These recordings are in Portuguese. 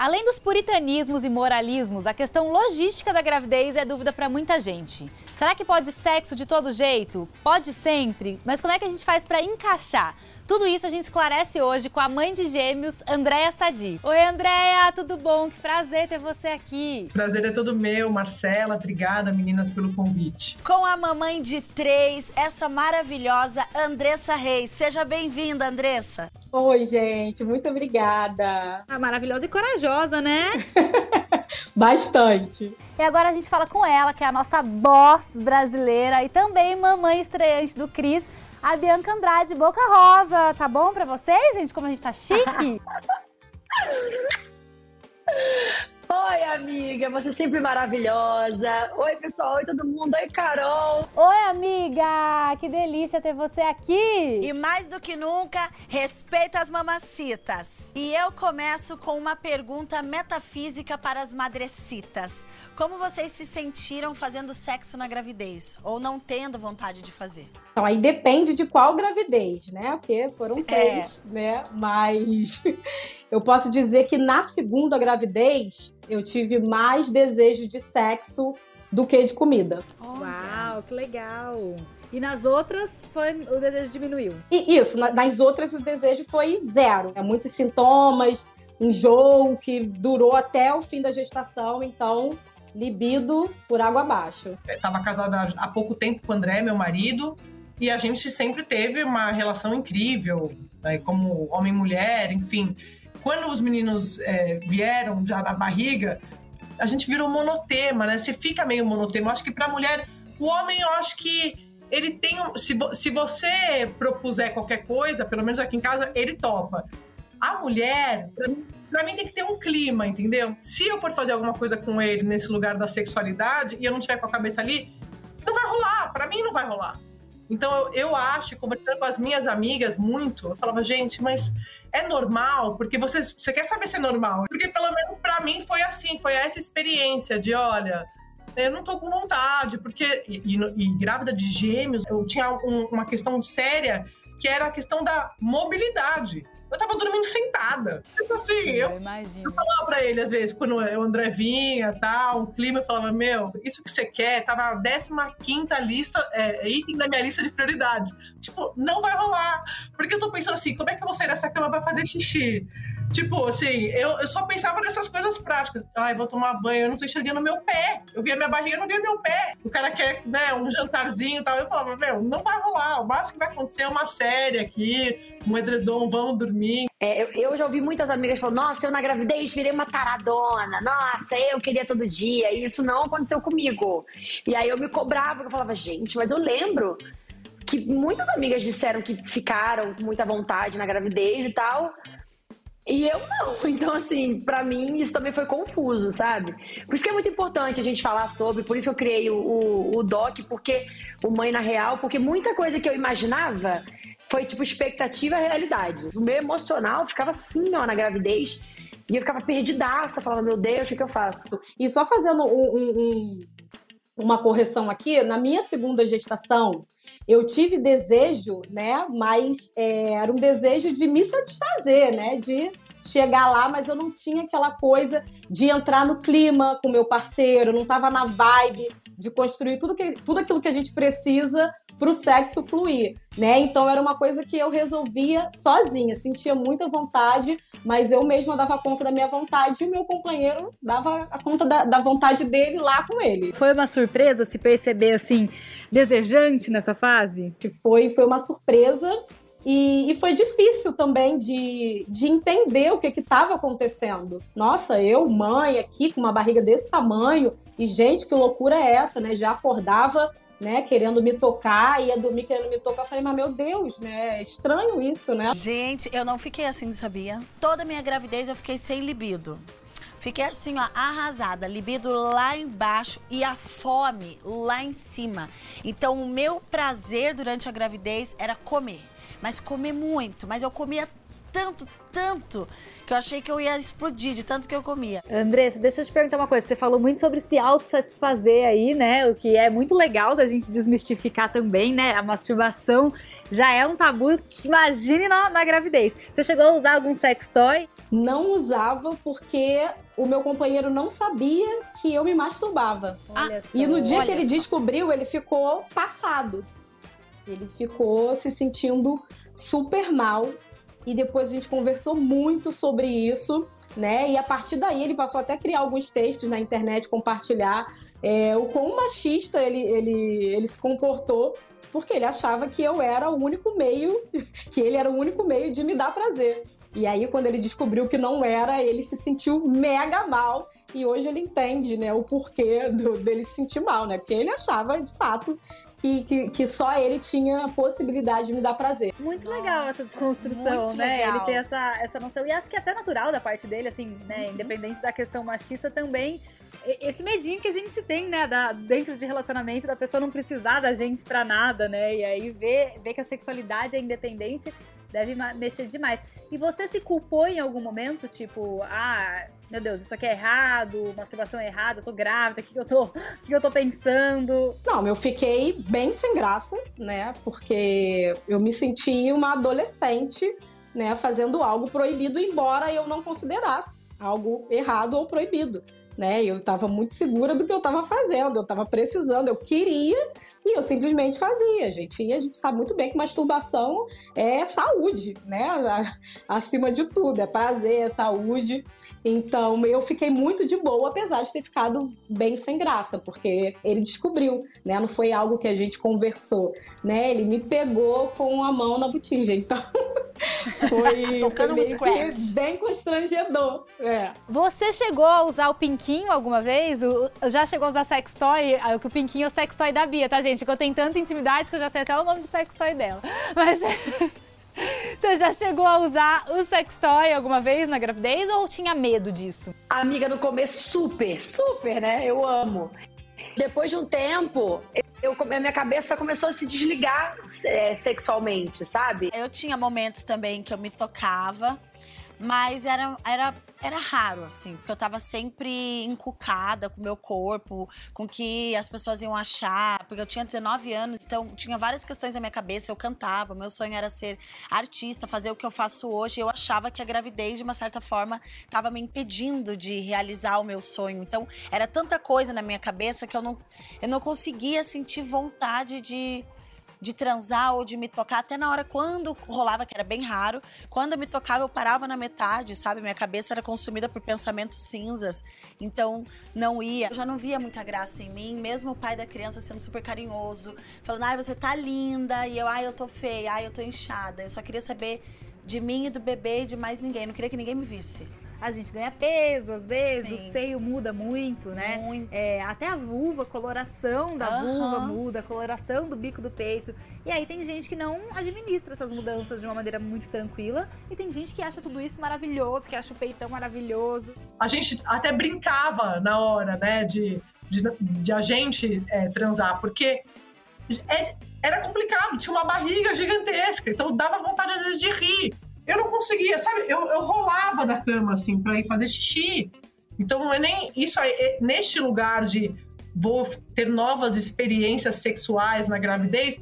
Além dos puritanismos e moralismos, a questão logística da gravidez é dúvida para muita gente. Será que pode sexo de todo jeito? Pode sempre, mas como é que a gente faz para encaixar? Tudo isso a gente esclarece hoje com a mãe de gêmeos, Andréia Sadi. Oi, Andréia, tudo bom? Que prazer ter você aqui. Prazer é todo meu, Marcela. Obrigada, meninas, pelo convite. Com a mamãe de três, essa maravilhosa Andressa Reis. Seja bem-vinda, Andressa. Oi, gente, muito obrigada. Ah, maravilhosa e corajosa, né? Bastante. E agora a gente fala com ela, que é a nossa boss brasileira e também mamãe estreante do Cris a Bianca Andrade, Boca Rosa. Tá bom pra vocês, gente? Como a gente tá chique? Oi, amiga, você é sempre maravilhosa. Oi, pessoal, oi todo mundo, oi, Carol. Oi, amiga, que delícia ter você aqui. E mais do que nunca, respeita as mamacitas. E eu começo com uma pergunta metafísica para as madrecitas. Como vocês se sentiram fazendo sexo na gravidez ou não tendo vontade de fazer? Então aí depende de qual gravidez, né? Porque foram é. três, é. né? Mas eu posso dizer que na segunda gravidez eu tive mais desejo de sexo do que de comida. Uau, que legal! E nas outras foi o desejo diminuiu? E isso, nas outras o desejo foi zero. É muitos sintomas, enjoo que durou até o fim da gestação, então libido por água abaixo. Eu tava casada há pouco tempo com o André, meu marido, e a gente sempre teve uma relação incrível, né, como homem e mulher, enfim quando os meninos é, vieram já da barriga, a gente virou monotema, né? Você fica meio monotema. Eu acho que pra mulher, o homem, eu acho que ele tem. Se, se você propuser qualquer coisa, pelo menos aqui em casa, ele topa. A mulher, pra mim, pra mim tem que ter um clima, entendeu? Se eu for fazer alguma coisa com ele nesse lugar da sexualidade e eu não tiver com a cabeça ali, não vai rolar. Para mim não vai rolar. Então eu, eu acho, conversando com as minhas amigas muito, eu falava, gente, mas é normal? Porque você, você quer saber se é normal. Porque pelo menos para mim foi assim, foi essa experiência de, olha, eu não tô com vontade, porque. E, e, e grávida de gêmeos, eu tinha um, uma questão séria que era a questão da mobilidade eu tava dormindo sentada. Tipo assim, Sim, eu, eu, falava pra ele, às vezes, quando o André vinha, tal, o clima, eu falava, meu, isso que você quer tá na 15 lista, é, item da minha lista de prioridades. Tipo, não vai rolar. Porque eu tô pensando assim, como é que eu vou sair dessa cama pra fazer xixi? Tipo, assim, eu, eu só pensava nessas coisas práticas. Ai, vou tomar banho, eu não tô enxergando meu pé. Eu via minha barriga, eu não via meu pé. O cara quer, né, um jantarzinho e tal. Eu falava, meu, não vai rolar. O máximo que vai acontecer é uma série aqui, um edredom, vamos dormir. É, eu, eu, já ouvi muitas amigas falando, nossa, eu na gravidez virei uma taradona. Nossa, eu queria todo dia. E isso não aconteceu comigo. E aí eu me cobrava, eu falava, gente, mas eu lembro que muitas amigas disseram que ficaram com muita vontade na gravidez e tal. E eu não. Então, assim, para mim isso também foi confuso, sabe? Por isso que é muito importante a gente falar sobre, por isso eu criei o, o, o doc, porque o Mãe na Real, porque muita coisa que eu imaginava foi tipo expectativa realidade. O meu emocional ficava assim, ó, na gravidez. E eu ficava perdidaça, falando, meu Deus, o que, que eu faço? E só fazendo um, um, uma correção aqui, na minha segunda gestação, eu tive desejo, né? Mas é, era um desejo de me satisfazer, né? De chegar lá, mas eu não tinha aquela coisa de entrar no clima com meu parceiro, não estava na vibe de construir tudo, que, tudo aquilo que a gente precisa para o sexo fluir, né? Então era uma coisa que eu resolvia sozinha, sentia muita vontade, mas eu mesma dava conta da minha vontade e o meu companheiro dava a conta da, da vontade dele lá com ele. Foi uma surpresa se perceber assim desejante nessa fase? Foi, foi uma surpresa e, e, foi difícil também de, de entender o que estava acontecendo. Nossa, eu, mãe, aqui com uma barriga desse tamanho, e gente, que loucura é essa, né? Já acordava né, querendo me tocar, ia dormir querendo me tocar. Eu falei, mas meu Deus, né? É estranho isso, né? Gente, eu não fiquei assim, sabia? Toda minha gravidez eu fiquei sem libido. Fiquei assim, ó, arrasada, libido lá embaixo e a fome lá em cima. Então, o meu prazer durante a gravidez era comer. Mas comer muito. Mas eu comia tanto, tanto, que eu achei que eu ia explodir de tanto que eu comia. Andressa, deixa eu te perguntar uma coisa. Você falou muito sobre se autossatisfazer aí, né? O que é muito legal da gente desmistificar também, né? A masturbação já é um tabu que imagine na, na gravidez. Você chegou a usar algum sex toy? Não usava porque o meu companheiro não sabia que eu me masturbava. Olha E no dia Olha que ele só. descobriu, ele ficou passado. Ele ficou se sentindo super mal. E depois a gente conversou muito sobre isso, né? E a partir daí ele passou até a criar alguns textos na internet, compartilhar é, o quão machista ele, ele, ele se comportou, porque ele achava que eu era o único meio, que ele era o único meio de me dar prazer. E aí, quando ele descobriu que não era, ele se sentiu mega mal. E hoje ele entende, né, o porquê do- dele se sentir mal, né? Porque ele achava, de fato, que, que, que só ele tinha a possibilidade de me dar prazer. Muito legal essa desconstrução, né? legal. Ele tem essa, essa noção. E acho que é até natural da parte dele, assim, né? Independente da questão machista também. Esse medinho que a gente tem, né? Da, dentro de relacionamento, da pessoa não precisar da gente pra nada, né? E aí ver, ver que a sexualidade é independente deve mexer demais. E você se culpou em algum momento? Tipo, ah, meu Deus, isso aqui é errado, masturbação é errada, eu tô grávida, o que, que eu tô. O que, que eu tô pensando? Não, eu fiquei bem sem graça, né? Porque eu me senti uma adolescente, né? Fazendo algo proibido, embora eu não considerasse algo errado ou proibido. Né? Eu estava muito segura do que eu estava fazendo, eu estava precisando, eu queria e eu simplesmente fazia, gente. E a gente sabe muito bem que masturbação é saúde, né? A- Acima de tudo, é prazer, é saúde. Então eu fiquei muito de boa, apesar de ter ficado bem sem graça, porque ele descobriu, né? Não foi algo que a gente conversou, né? Ele me pegou com a mão na botija. Então foi, Tocando foi um scratch. bem constrangedor. É. Você chegou a usar o Pinquinho alguma vez? O- já chegou a usar sextoy? Ah, Que o Pinquinho é o sextoy da Bia, tá, gente? Que eu tenho tanta intimidade que eu já sei até o nome do sextoy dela. Mas você já chegou a usar o sextoy alguma vez na gravidez ou tinha medo disso? Amiga, no começo, super, super, né? Eu amo. Depois de um tempo, eu, a minha cabeça começou a se desligar é, sexualmente, sabe? Eu tinha momentos também que eu me tocava, mas era, era, era raro, assim, porque eu tava sempre encucada com o meu corpo, com o que as pessoas iam achar, porque eu tinha 19 anos, então tinha várias questões na minha cabeça, eu cantava, meu sonho era ser artista, fazer o que eu faço hoje, eu achava que a gravidez, de uma certa forma, tava me impedindo de realizar o meu sonho, então era tanta coisa na minha cabeça que eu não, eu não conseguia sentir vontade de de transar ou de me tocar, até na hora quando rolava, que era bem raro, quando eu me tocava, eu parava na metade, sabe? Minha cabeça era consumida por pensamentos cinzas, então não ia. Eu já não via muita graça em mim, mesmo o pai da criança sendo super carinhoso, falando, ai, você tá linda, e eu, ai, eu tô feia, ai, eu tô inchada. Eu só queria saber de mim e do bebê e de mais ninguém, não queria que ninguém me visse. A gente ganha peso, às vezes, Sim. o seio muda muito, né? Muito. É, até a vulva, a coloração da Aham. vulva muda, a coloração do bico do peito. E aí tem gente que não administra essas mudanças de uma maneira muito tranquila. E tem gente que acha tudo isso maravilhoso, que acha o peitão maravilhoso. a gente até brincava na hora, né, de, de, de a gente é, transar, porque é- era complicado, tinha uma barriga gigantesca, então dava vontade às vezes de rir. Eu não conseguia, sabe? Eu, eu rolava da cama, assim, pra ir fazer xixi. Então não é nem isso aí, é- neste lugar de vou ter novas experiências sexuais na gravidez,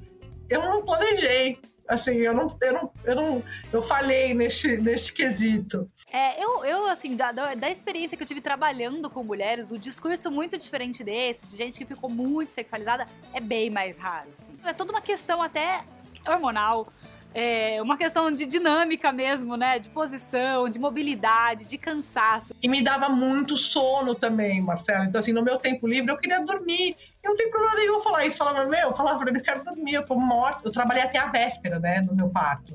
eu não planejei. Assim, eu não, eu não, eu não, eu falhei neste, neste quesito. É, eu, eu assim, da, da experiência que eu tive trabalhando com mulheres, o discurso muito diferente desse, de gente que ficou muito sexualizada, é bem mais raro, assim. É toda uma questão até hormonal, é uma questão de dinâmica mesmo, né? De posição, de mobilidade, de cansaço. E me dava muito sono também, Marcela. Então, assim, no meu tempo livre, eu queria dormir. Eu não tenho problema nenhum falar isso. Falava, meu, eu falava pra ele, eu quero dormir, eu tô morta. Eu trabalhei até a véspera, né, no meu parto.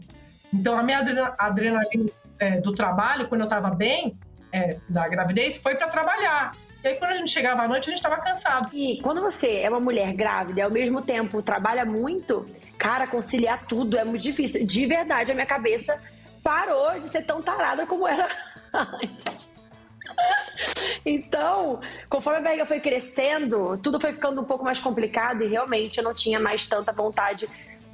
Então, a minha adrena- adrenalina é, do trabalho, quando eu tava bem, é, da gravidez, foi pra trabalhar. E aí, quando a gente chegava à noite, a gente estava cansado. E quando você é uma mulher grávida e ao mesmo tempo trabalha muito, cara, conciliar tudo é muito difícil. De verdade, a minha cabeça parou de ser tão tarada como era antes. Então, conforme a barriga foi crescendo, tudo foi ficando um pouco mais complicado e realmente eu não tinha mais tanta vontade,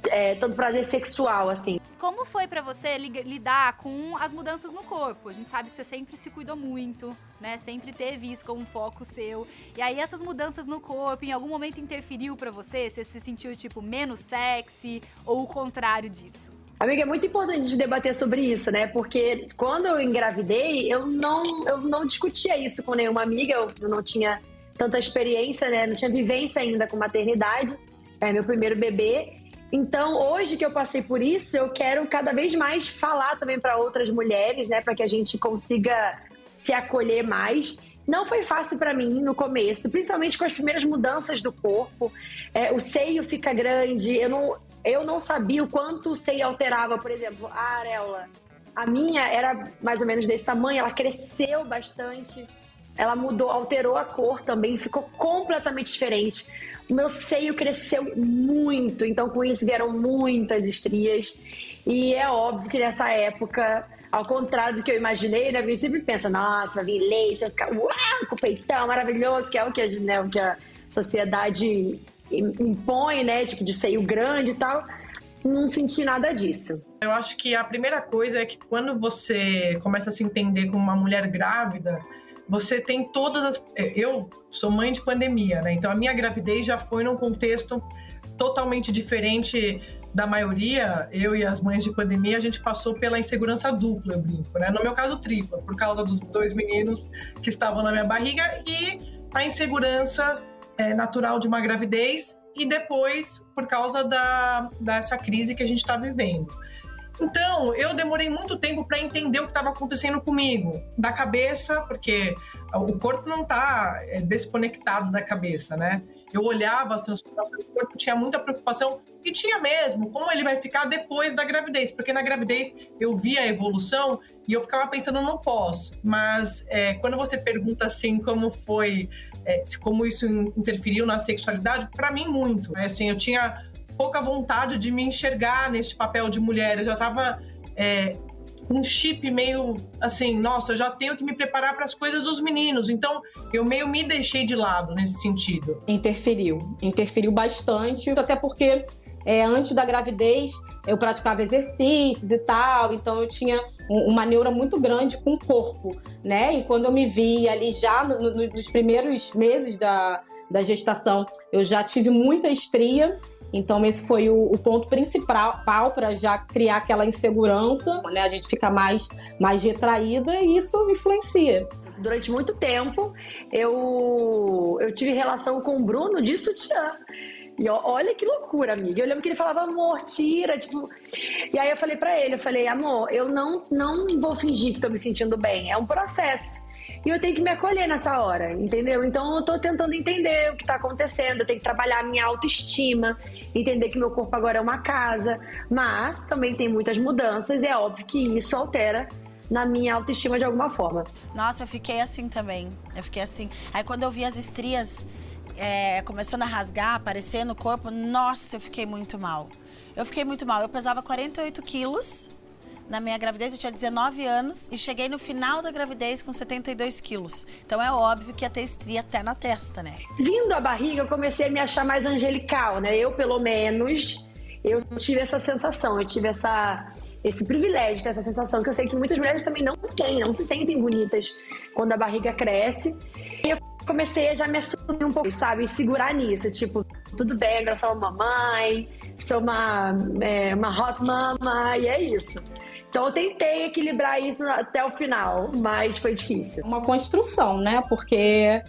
é, tanto prazer sexual, assim. Como foi para você lidar com as mudanças no corpo? A gente sabe que você sempre se cuidou muito, né? Sempre teve isso como um foco seu. E aí essas mudanças no corpo, em algum momento interferiu para você? Você se sentiu tipo menos sexy ou o contrário disso? Amiga, é muito importante de debater sobre isso, né? Porque quando eu engravidei, eu não, eu não discutia isso com nenhuma amiga, eu não tinha tanta experiência, né? Não tinha vivência ainda com maternidade. É meu primeiro bebê. Então, hoje que eu passei por isso, eu quero cada vez mais falar também para outras mulheres, né? Para que a gente consiga se acolher mais. Não foi fácil para mim no começo, principalmente com as primeiras mudanças do corpo. É, o seio fica grande, eu não, eu não sabia o quanto o seio alterava, por exemplo, a areola. A minha era mais ou menos desse tamanho, ela cresceu bastante, ela mudou, alterou a cor também, ficou completamente diferente. O meu seio cresceu muito, então com isso vieram muitas estrias. E é óbvio que nessa época, ao contrário do que eu imaginei, né? A gente sempre pensa, nossa, vai vir leite, vai ficar uau, com peitão maravilhoso, que é o que, né, o que a sociedade impõe, né? Tipo, de seio grande e tal. Não senti nada disso. Eu acho que a primeira coisa é que quando você começa a se entender como uma mulher grávida, você tem todas as. É, eu sou mãe de pandemia, né? Então a minha gravidez já foi num contexto totalmente diferente da maioria. Eu e as mães de pandemia, a gente passou pela insegurança dupla, eu brinco, né? No meu caso, tripla, por causa dos dois meninos que estavam na minha barriga e a insegurança é, natural de uma gravidez e depois por causa da, dessa crise que a gente está vivendo. Então, eu demorei muito tempo para entender o que estava acontecendo comigo, da cabeça, porque o corpo não está é, desconectado da cabeça, né? Eu olhava as transformações do corpo, tinha muita preocupação, e tinha mesmo, como ele vai ficar depois da gravidez, porque na gravidez eu via a evolução e eu ficava pensando no pós. Mas é, quando você pergunta assim como foi é, como isso interferiu na sexualidade, para mim muito. É, assim, eu tinha pouca vontade de me enxergar nesse papel de mulher. Eu já estava é, com um chip meio assim, nossa, eu já tenho que me preparar para as coisas dos meninos. Então, eu meio me deixei de lado nesse sentido. Interferiu, interferiu bastante, até porque é, antes da gravidez eu praticava exercícios e tal, então eu tinha uma neura muito grande com o corpo, né? E quando eu me vi ali já no, no, nos primeiros meses da, da gestação, eu já tive muita estria. Então, esse foi o, o ponto principal para já criar aquela insegurança, né? A gente fica mais, mais retraída e isso influencia durante muito tempo eu, eu tive relação com o Bruno de sutiã. E olha que loucura, amiga. Eu lembro que ele falava, amor, tira, tipo. E aí eu falei para ele, eu falei, amor, eu não, não vou fingir que tô me sentindo bem. É um processo. E eu tenho que me acolher nessa hora, entendeu? Então eu tô tentando entender o que tá acontecendo, eu tenho que trabalhar a minha autoestima, entender que meu corpo agora é uma casa, mas também tem muitas mudanças e é óbvio que isso altera na minha autoestima de alguma forma. Nossa, eu fiquei assim também. Eu fiquei assim. Aí quando eu vi as estrias é, começando a rasgar, aparecer no corpo, nossa, eu fiquei muito mal. Eu fiquei muito mal. Eu pesava 48 quilos na minha gravidez, eu tinha 19 anos e cheguei no final da gravidez com 72 quilos. Então é óbvio que ia ter estria até na testa, né? Vindo a barriga, eu comecei a me achar mais angelical, né? Eu, pelo menos, eu tive essa sensação, eu tive essa esse privilégio, essa sensação que eu sei que muitas mulheres também não têm, não se sentem bonitas quando a barriga cresce. E eu comecei a já me assumir um pouco, sabe? Segurar nisso. Tipo, tudo bem, agora sou uma mamãe, sou uma, é, uma hot mama, e é isso. Então eu tentei equilibrar isso até o final, mas foi difícil. Uma construção, né? Porque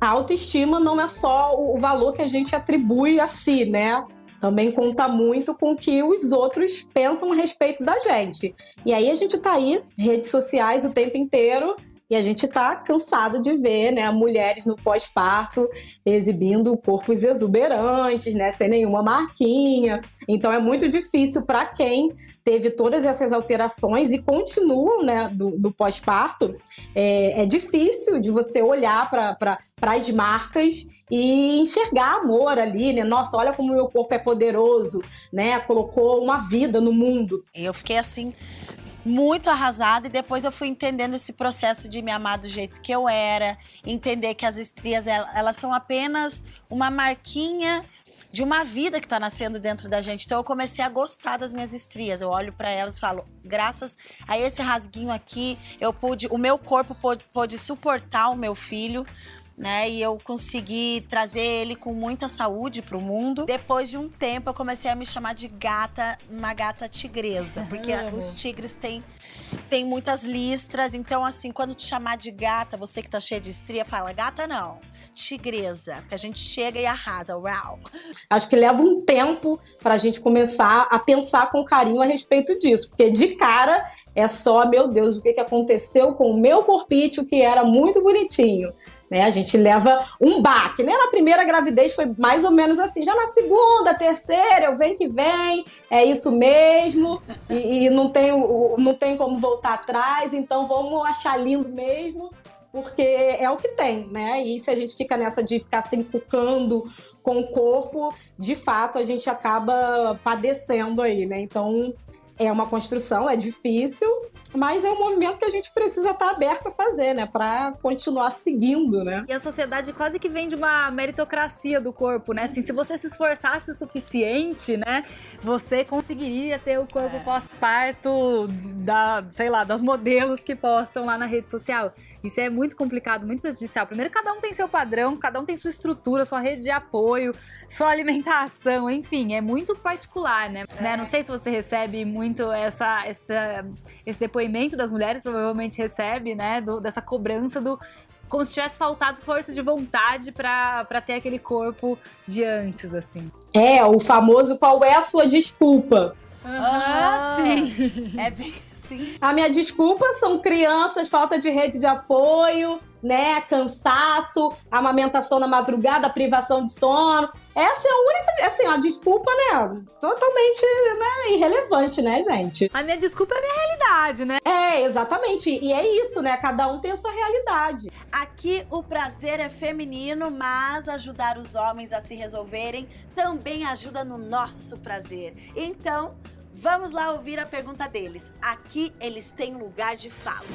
a autoestima não é só o valor que a gente atribui a si, né? Também conta muito com o que os outros pensam a respeito da gente. E aí a gente tá aí, redes sociais o tempo inteiro, E a gente está cansado de ver, né, mulheres no pós-parto exibindo corpos exuberantes, né, sem nenhuma marquinha. Então é muito difícil para quem teve todas essas alterações e continuam, né, do, do pós-parto. É, é, difícil de você olhar para as marcas e enxergar amor ali, né? Nossa, olha como meu corpo é poderoso, né? Colocou uma vida no mundo. Eu fiquei assim muito arrasada e depois eu fui entendendo esse processo de me amar do jeito que eu era, entender que as estrias elas são apenas uma marquinha de uma vida que está nascendo dentro da gente. Então eu comecei a gostar das minhas estrias. Eu olho para elas e falo, graças a esse rasguinho aqui, eu pude, o meu corpo pôde, pôde suportar o meu filho né? E eu consegui trazer ele com muita saúde para o mundo. Depois de um tempo, eu comecei a me chamar de gata, uma gata tigresa, porque os tigres têm tem muitas listras, então assim, quando te chamar de gata, você que tá cheia de estria, fala gata não, tigresa, que a gente chega e arrasa, uau. Acho que leva um tempo pra gente começar a pensar com carinho a respeito disso, porque de cara é só, meu Deus, o que, que aconteceu com o meu corpício que era muito bonitinho. Né? A gente leva um baque, né? Na primeira gravidez foi mais ou menos assim. Já na segunda, terceira, eu venho que vem, é isso mesmo, e, e não, tem, não tem como voltar atrás, então vamos achar lindo mesmo, porque é o que tem, né? E se a gente fica nessa de ficar se encucando com o corpo, de fato a gente acaba padecendo aí, né? Então é uma construção, é difícil, mas é um movimento que a gente precisa estar aberto a fazer, né? Para continuar seguindo, né? E a sociedade quase que vem de uma meritocracia do corpo, né? Assim, se você se esforçasse o suficiente, né? Você conseguiria ter o corpo é. pós-parto da, sei lá, das modelos que postam lá na rede social. Isso é muito complicado, muito prejudicial. Primeiro, cada um tem seu padrão, cada um tem sua estrutura, sua rede de apoio, sua alimentação, enfim, é muito particular, né? É. né? Não sei se você recebe muito essa, essa, esse depoimento das mulheres, provavelmente recebe, né? Do, dessa cobrança do como se tivesse faltado força de vontade para ter aquele corpo de antes, assim. É, o famoso qual é a sua desculpa? Uhum, ah, sim. É bem Sim. A minha desculpa são crianças, falta de rede de apoio, né? Cansaço, amamentação na madrugada, privação de sono. Essa é a única, assim, a desculpa, né? Totalmente né, irrelevante, né, gente? A minha desculpa é a minha realidade, né? É, exatamente. E é isso, né? Cada um tem a sua realidade. Aqui o prazer é feminino, mas ajudar os homens a se resolverem também ajuda no nosso prazer. Então, Vamos lá ouvir a pergunta deles. Aqui eles têm lugar de fala.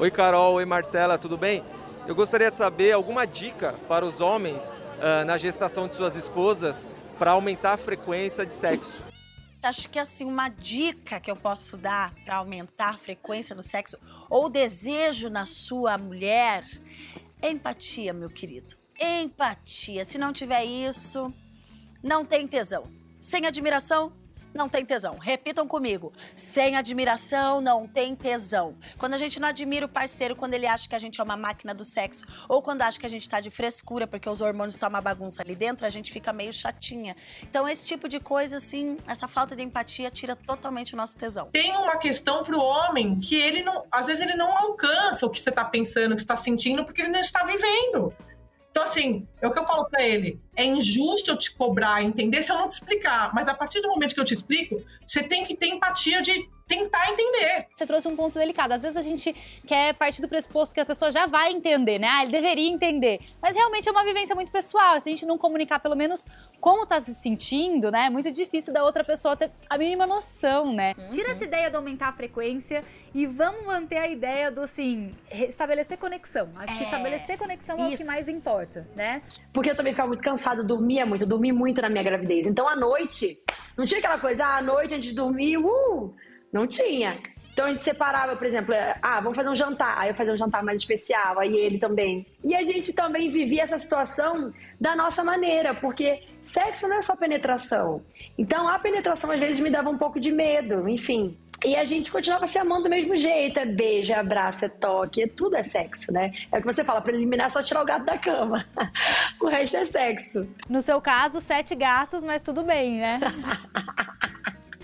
Oi, Carol. Oi, Marcela. Tudo bem? Eu gostaria de saber alguma dica para os homens uh, na gestação de suas esposas para aumentar a frequência de sexo. Acho que assim uma dica que eu posso dar para aumentar a frequência do sexo ou desejo na sua mulher é empatia, meu querido. Empatia. Se não tiver isso, não tem tesão. Sem admiração, não tem tesão. Repitam comigo. Sem admiração, não tem tesão. Quando a gente não admira o parceiro, quando ele acha que a gente é uma máquina do sexo, ou quando acha que a gente tá de frescura porque os hormônios estão uma bagunça ali dentro, a gente fica meio chatinha. Então, esse tipo de coisa, assim, essa falta de empatia tira totalmente o nosso tesão. Tem uma questão pro homem que ele não. Às vezes ele não alcança o que você tá pensando, o que você tá sentindo, porque ele não está vivendo. Então, assim, é o que eu falo para ele. É injusto eu te cobrar, entender se eu não te explicar. Mas a partir do momento que eu te explico, você tem que ter empatia de tentar entender. Você trouxe um ponto delicado. Às vezes a gente quer partir do pressuposto que a pessoa já vai entender, né? Ah, ele deveria entender. Mas realmente é uma vivência muito pessoal. Se a gente não comunicar pelo menos como tá se sentindo, né? É muito difícil da outra pessoa ter a mínima noção, né? Uhum. Tira essa ideia de aumentar a frequência e vamos manter a ideia do, assim, estabelecer conexão. Acho é, que estabelecer conexão é o que mais importa, né? Porque eu também ficava muito cansada, dormia muito, dormi muito na minha gravidez. Então, à noite, não tinha aquela coisa, ah, à noite a gente dormia, uh! Não tinha. Então a gente separava, por exemplo, ah, vamos fazer um jantar. Aí eu fazia um jantar mais especial, aí ele também. E a gente também vivia essa situação da nossa maneira, porque sexo não é só penetração. Então a penetração às vezes me dava um pouco de medo, enfim. E a gente continuava se amando do mesmo jeito. É beijo, é abraço, é toque, é tudo é sexo, né? É o que você fala, para eliminar é só tirar o gato da cama. o resto é sexo. No seu caso, sete gatos, mas tudo bem, né?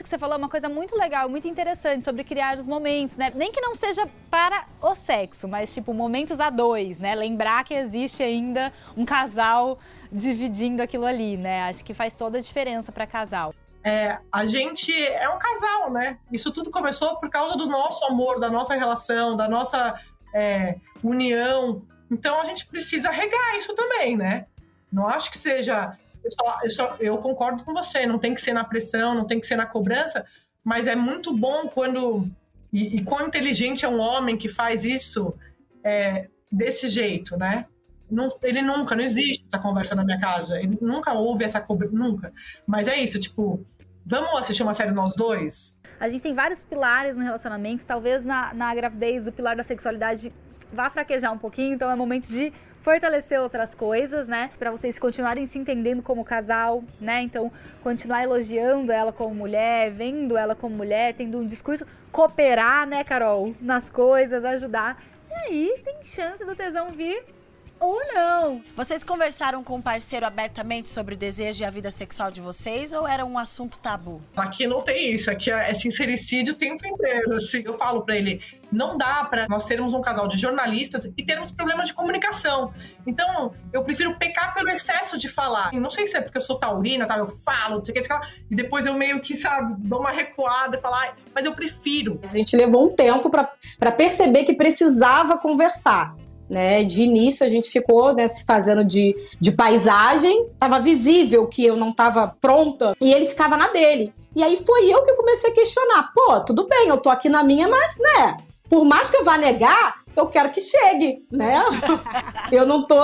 que você falou é uma coisa muito legal, muito interessante sobre criar os momentos, né? Nem que não seja para o sexo, mas tipo momentos a dois, né? Lembrar que existe ainda um casal dividindo aquilo ali, né? Acho que faz toda a diferença para casal. É, a gente é um casal, né? Isso tudo começou por causa do nosso amor, da nossa relação, da nossa é, união. Então a gente precisa regar isso também, né? Não acho que seja. Eu, só, eu, só, eu concordo com você, não tem que ser na pressão, não tem que ser na cobrança, mas é muito bom quando. E, e quão inteligente é um homem que faz isso é, desse jeito, né? Não, ele nunca, não existe essa conversa na minha casa. Ele nunca houve essa cobrança, nunca. Mas é isso, tipo, vamos assistir uma série nós dois? A gente tem vários pilares no relacionamento. Talvez na, na gravidez o pilar da sexualidade vá fraquejar um pouquinho, então é momento de fortalecer outras coisas, né? Para vocês continuarem se entendendo como casal, né? Então, continuar elogiando ela como mulher, vendo ela como mulher, tendo um discurso, cooperar, né, Carol, nas coisas, ajudar. E aí tem chance do tesão vir ou não. Vocês conversaram com o parceiro abertamente sobre o desejo e a vida sexual de vocês ou era um assunto tabu? Aqui não tem isso, aqui é sincericídio o tempo inteiro. Assim, eu falo para ele, não dá para nós sermos um casal de jornalistas e termos problemas de comunicação. Então, eu prefiro pecar pelo excesso de falar. não sei se é porque eu sou taurina, tá? Eu falo, não sei o que, e depois eu meio que, sabe, dou uma recuada e falar, mas eu prefiro. A gente levou um tempo para perceber que precisava conversar. Né? De início a gente ficou né, se fazendo de, de paisagem, tava visível que eu não tava pronta e ele ficava na dele. E aí foi eu que comecei a questionar: pô, tudo bem, eu tô aqui na minha, mas né, por mais que eu vá negar, eu quero que chegue, né? eu não tô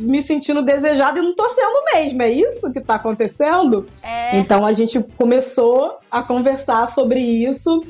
me sentindo desejada e não tô sendo mesmo. É isso que tá acontecendo? É. Então a gente começou a conversar sobre isso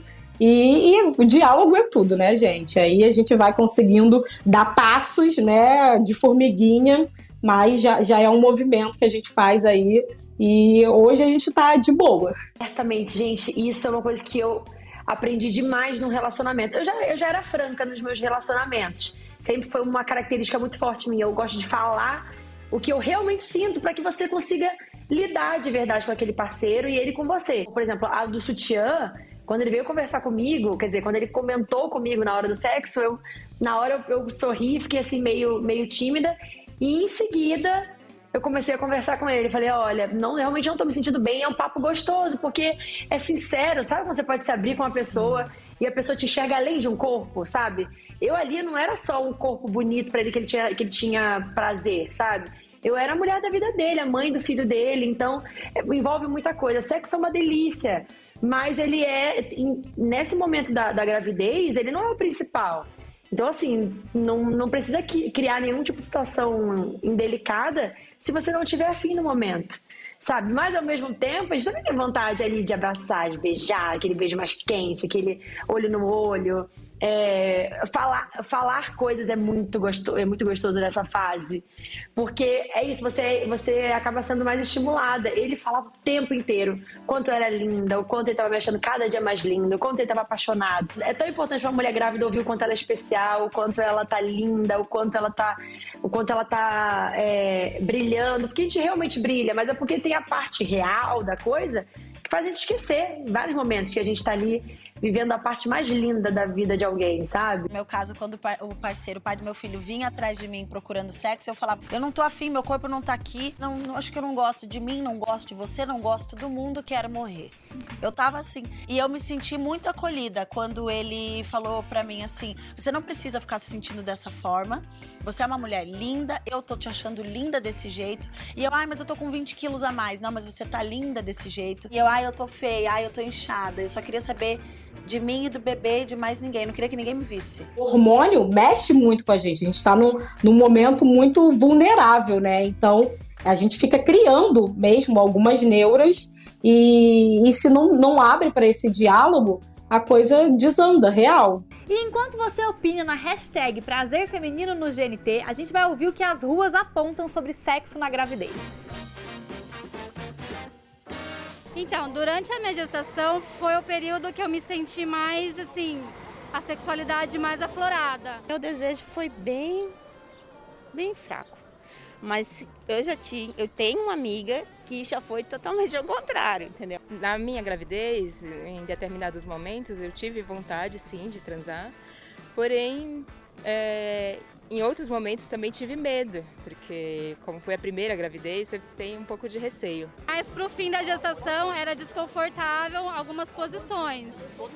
e, e, o diálogo é tudo, né, gente? Aí a gente vai conseguindo dar passos, né, de formiguinha, mas já, já é um movimento que a gente faz aí. E hoje a gente tá de boa. Certamente, gente, isso é uma coisa que eu aprendi demais no relacionamento. Eu já, eu já era franca nos meus relacionamentos. Sempre foi uma característica muito forte minha. Eu gosto de falar o que eu realmente sinto para que você consiga lidar de verdade com aquele parceiro e ele com você. Por exemplo, a do sutiã, quando ele veio conversar comigo, quer dizer, quando ele comentou comigo na hora do sexo, eu na hora eu, eu sorri, fiquei assim meio, meio tímida e em seguida eu comecei a conversar com ele. Falei, olha, não, realmente não tô me sentindo bem, é um papo gostoso, porque é sincero, sabe quando você pode se abrir com uma pessoa e a pessoa te enxerga além de um corpo, sabe? Eu ali não era só um corpo bonito para ele que ele tinha, que ele tinha prazer, sabe? Eu era a mulher da vida dele, a mãe do filho dele, então é, envolve muita coisa. Sexo é uma delícia mas ele é, nesse momento da, da gravidez, ele não é o principal. Então, assim, não, não precisa criar nenhum tipo de situação indelicada se você não tiver afim no momento. Sabe? Mas ao mesmo tempo, a gente também tem vontade ali de abraçar, de beijar, aquele beijo mais quente, aquele olho no olho. É, falar, falar coisas é muito, gostoso, é muito gostoso nessa fase. Porque é isso, você, você acaba sendo mais estimulada. Ele falava o tempo inteiro quanto era linda, o quanto ele estava me achando cada dia mais lindo, o quanto ele estava apaixonado. É tão importante para uma mulher grávida ouvir o quanto ela é especial, o quanto ela tá linda, o quanto ela tá, o quanto ela tá é, brilhando. Porque a gente realmente brilha, mas é porque tem a parte real da coisa que faz a gente esquecer vários momentos que a gente está ali vivendo a parte mais linda da vida de alguém, sabe? No meu caso, quando o parceiro, o pai do meu filho, vinha atrás de mim procurando sexo, eu falava: eu não tô afim, meu corpo não tá aqui, não, não acho que eu não gosto de mim, não gosto de você, não gosto do mundo, quero morrer. Eu tava assim. E eu me senti muito acolhida quando ele falou para mim assim: você não precisa ficar se sentindo dessa forma. Você é uma mulher linda, eu tô te achando linda desse jeito. E eu, ai, mas eu tô com 20 quilos a mais. Não, mas você tá linda desse jeito. E eu, ai, eu tô feia, ai, eu tô inchada. Eu só queria saber de mim e do bebê e de mais ninguém. Não queria que ninguém me visse. O hormônio mexe muito com a gente. A gente está num, num momento muito vulnerável, né? Então, a gente fica criando mesmo algumas neuras e, e se não, não abre para esse diálogo, a coisa desanda, real. E enquanto você opina na hashtag Prazer Feminino no GNT, a gente vai ouvir o que as ruas apontam sobre sexo na gravidez. Então, durante a minha gestação foi o período que eu me senti mais, assim, a sexualidade mais aflorada. Meu desejo foi bem, bem fraco. Mas eu já tinha, eu tenho uma amiga que já foi totalmente ao contrário, entendeu? Na minha gravidez, em determinados momentos, eu tive vontade sim de transar, porém é, em outros momentos também tive medo, porque como foi a primeira gravidez, eu tenho um pouco de receio. Mas pro fim da gestação era desconfortável algumas posições.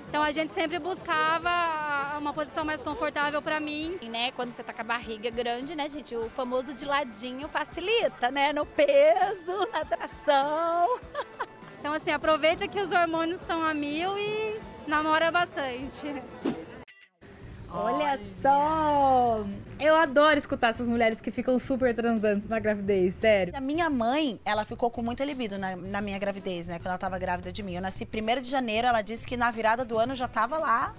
Então a gente sempre buscava uma posição mais confortável para mim. E, né, quando você tá com a barriga grande, né, gente, o famoso de ladinho facilita, né, no peso, na tração. Então assim, aproveita que os hormônios estão a mil e namora bastante. Olha só! Eu adoro escutar essas mulheres que ficam super transantes na gravidez, sério. A minha mãe, ela ficou com muita libido na, na minha gravidez, né? Quando ela tava grávida de mim. Eu nasci 1 de janeiro, ela disse que na virada do ano eu já tava lá,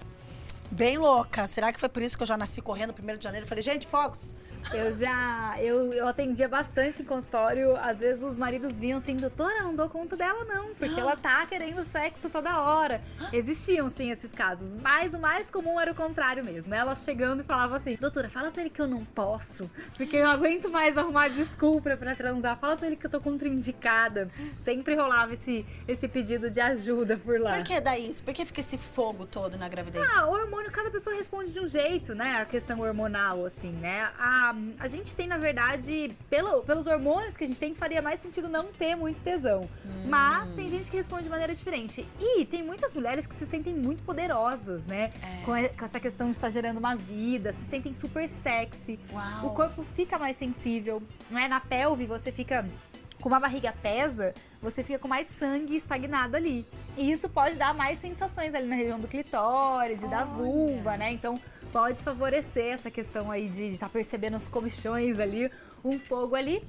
bem louca. Será que foi por isso que eu já nasci correndo 1 de janeiro? Eu falei, gente, fogos! Eu já. Eu, eu atendia bastante em consultório. Às vezes os maridos vinham assim, doutora, não dou conta dela, não, porque ela tá querendo sexo toda hora. Existiam, sim, esses casos. Mas o mais comum era o contrário mesmo. Ela chegando e falava assim: doutora, fala pra ele que eu não posso, porque eu não aguento mais arrumar desculpa pra transar. Fala pra ele que eu tô contraindicada. Sempre rolava esse, esse pedido de ajuda por lá. Por que daí isso? Por que fica esse fogo todo na gravidez? Ah, o hormônio, cada pessoa responde de um jeito, né? A questão hormonal, assim, né? A, a gente tem, na verdade, pelo, pelos hormônios que a gente tem, faria mais sentido não ter muito tesão. Hum. Mas tem gente que responde de maneira diferente. E tem muitas mulheres que se sentem muito poderosas, né? É. Com, a- com essa questão de estar gerando uma vida, se sentem super sexy. Uau. O corpo fica mais sensível, não é? Na pelve você fica como a barriga pesa, você fica com mais sangue estagnado ali. E isso pode dar mais sensações ali na região do clitóris e da vulva, né? Então pode favorecer essa questão aí de estar percebendo os comichões ali, um fogo ali.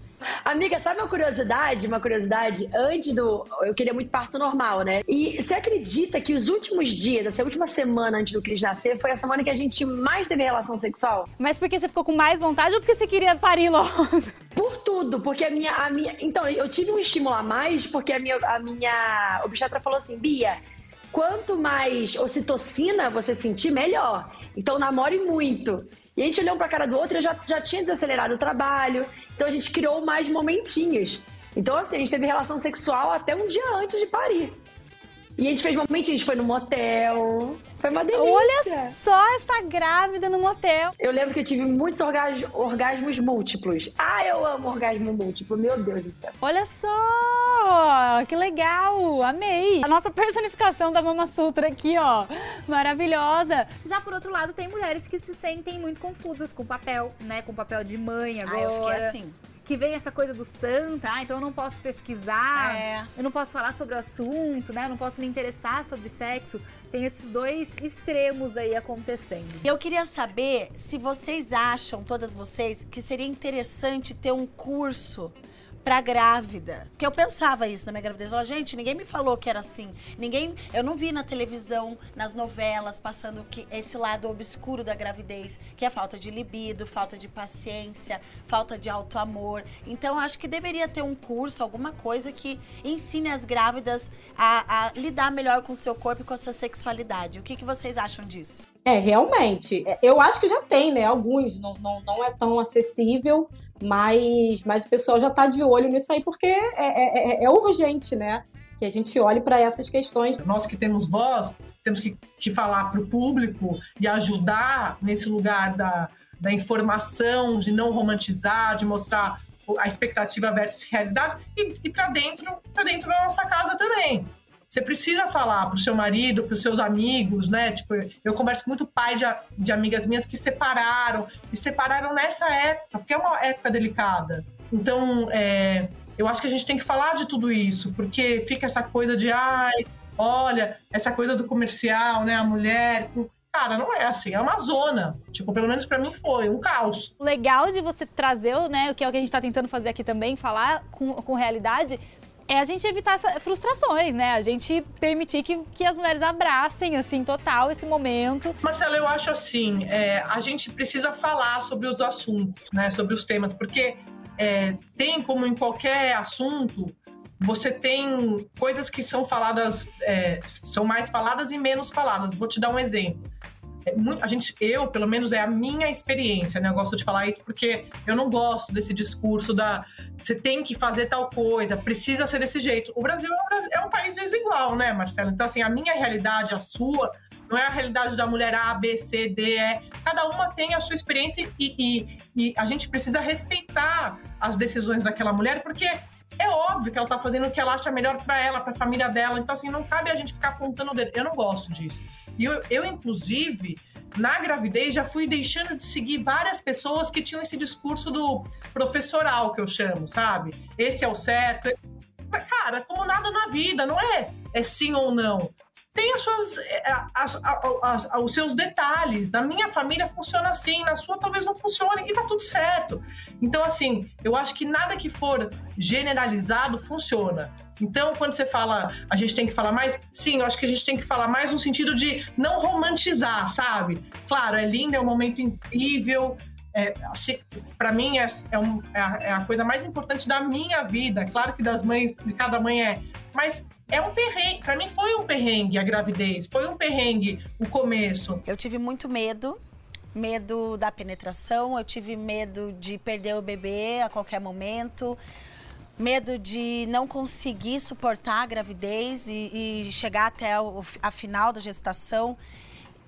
Amiga, sabe uma curiosidade? Uma curiosidade? Antes do. Eu queria muito parto normal, né? E você acredita que os últimos dias, essa última semana antes do Cris nascer, foi a semana que a gente mais teve relação sexual? Mas porque você ficou com mais vontade ou porque você queria parir logo? Por tudo, porque a minha, a minha. Então, eu tive um estímulo a mais, porque a minha, a minha obstetra falou assim: Bia, quanto mais ocitocina você sentir, melhor. Então, namore muito. E a gente olhou um pra cara do outro e já, já tinha desacelerado o trabalho. Então, a gente criou mais momentinhos. Então, assim, a gente teve relação sexual até um dia antes de parir. E a gente fez momentinhos, a gente foi no motel. Foi uma delícia. Olha só essa grávida no motel. Eu lembro que eu tive muitos orgas- orgasmos múltiplos. Ah, eu amo orgasmo múltiplo, meu Deus do céu. Olha só, que legal, amei. A nossa personificação da Mama Sutra aqui, ó, maravilhosa. Já por outro lado, tem mulheres que se sentem muito confusas com o papel, né, com o papel de mãe agora. Ah, eu fiquei assim. Que vem essa coisa do santa, ah, então eu não posso pesquisar, É. eu não posso falar sobre o assunto, né, eu não posso me interessar sobre sexo. Tem esses dois extremos aí acontecendo. Eu queria saber se vocês acham, todas vocês, que seria interessante ter um curso pra grávida. Porque eu pensava isso na minha gravidez. Eu falava, gente, ninguém me falou que era assim. Ninguém. Eu não vi na televisão, nas novelas, passando que esse lado obscuro da gravidez, que é falta de libido, falta de paciência, falta de alto amor. Então, acho que deveria ter um curso, alguma coisa que ensine as grávidas a, a lidar melhor com o seu corpo e com a sua sexualidade. O que, que vocês acham disso? É, realmente. É, Eu acho que já tem, né? Alguns. Não, não, não é tão acessível, mas, mas o pessoal já está de olho nisso aí, porque é, é, é- é urgente, né? Que a gente olhe para essas questões. Nós que temos voz, temos que, que falar para o público e ajudar nesse lugar da, da informação, de não romantizar, de mostrar a expectativa versus realidade e, e para dentro, para dentro da nossa casa também. Você precisa falar pro seu marido, pros seus amigos, né? Tipo, eu converso com muito pai de, de amigas minhas que separaram, e separaram nessa época, porque é uma época delicada. Então, é, eu acho que a gente tem que falar de tudo isso, porque fica essa coisa de, ai, olha, essa coisa do comercial, né? A mulher. Cara, não é assim, é uma zona. Tipo, pelo menos pra mim foi, um caos. Legal de você trazer, né, o que é o que a gente tá tentando fazer aqui também, falar com, com realidade, é a gente evitar frustrações, né? A gente permitir que, que as mulheres abracem, assim, total esse momento. Marcelo, eu acho assim, é, a gente precisa falar sobre os assuntos, né, sobre os temas, porque é, tem como em qualquer assunto, você tem coisas que são faladas, é, são mais faladas e menos faladas. Vou te dar um exemplo. É muito, a gente, eu, pelo menos, é a minha experiência, né? Eu gosto de falar isso porque eu não gosto desse discurso da você tem que fazer tal coisa, precisa ser desse jeito. O Brasil é um é país desigual, né, Marcelo? Então, assim, a minha realidade, a sua, não é a realidade da mulher A, B, C, D, E. Cada uma tem a sua experiência e, e, e a gente precisa respeitar as decisões daquela mulher, porque é óbvio que ela tá fazendo o que ela acha melhor para ela, para a família dela. Então, assim, não cabe a gente ficar apontando o dedo. Eu não gosto disso. E eu, eu, inclusive, na gravidez, já fui deixando de seguir várias pessoas que tinham esse discurso do professoral, que eu chamo, sabe? Esse é o certo. Cara, como nada na vida, não é, é sim ou não tem as suas, é, as, as, as, os seus detalhes. Na minha família funciona assim, na sua talvez não funcione e tá tudo certo. Então, assim, eu acho que nada que for generalizado funciona. Então, quando você fala, a gente tem que falar mais, sim, eu acho que a gente tem que falar mais no sentido de não romantizar, sabe? Claro, é lindo, é um momento incrível, é, para mim é, é, um, é, a, é, a, coisa mais importante da minha vida. Claro que das mães, de cada mãe é, mas é um perrengue. Para mim foi um perrengue a gravidez, foi um perrengue o começo. Eu tive muito medo. Medo da penetração, eu tive medo de perder o bebê a qualquer momento, medo de não conseguir suportar a gravidez e, e chegar até o, a final da gestação.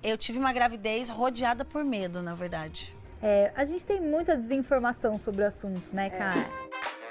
Eu tive uma gravidez rodeada por medo, na verdade. É, a gente tem muita desinformação sobre o assunto, né, cara? É.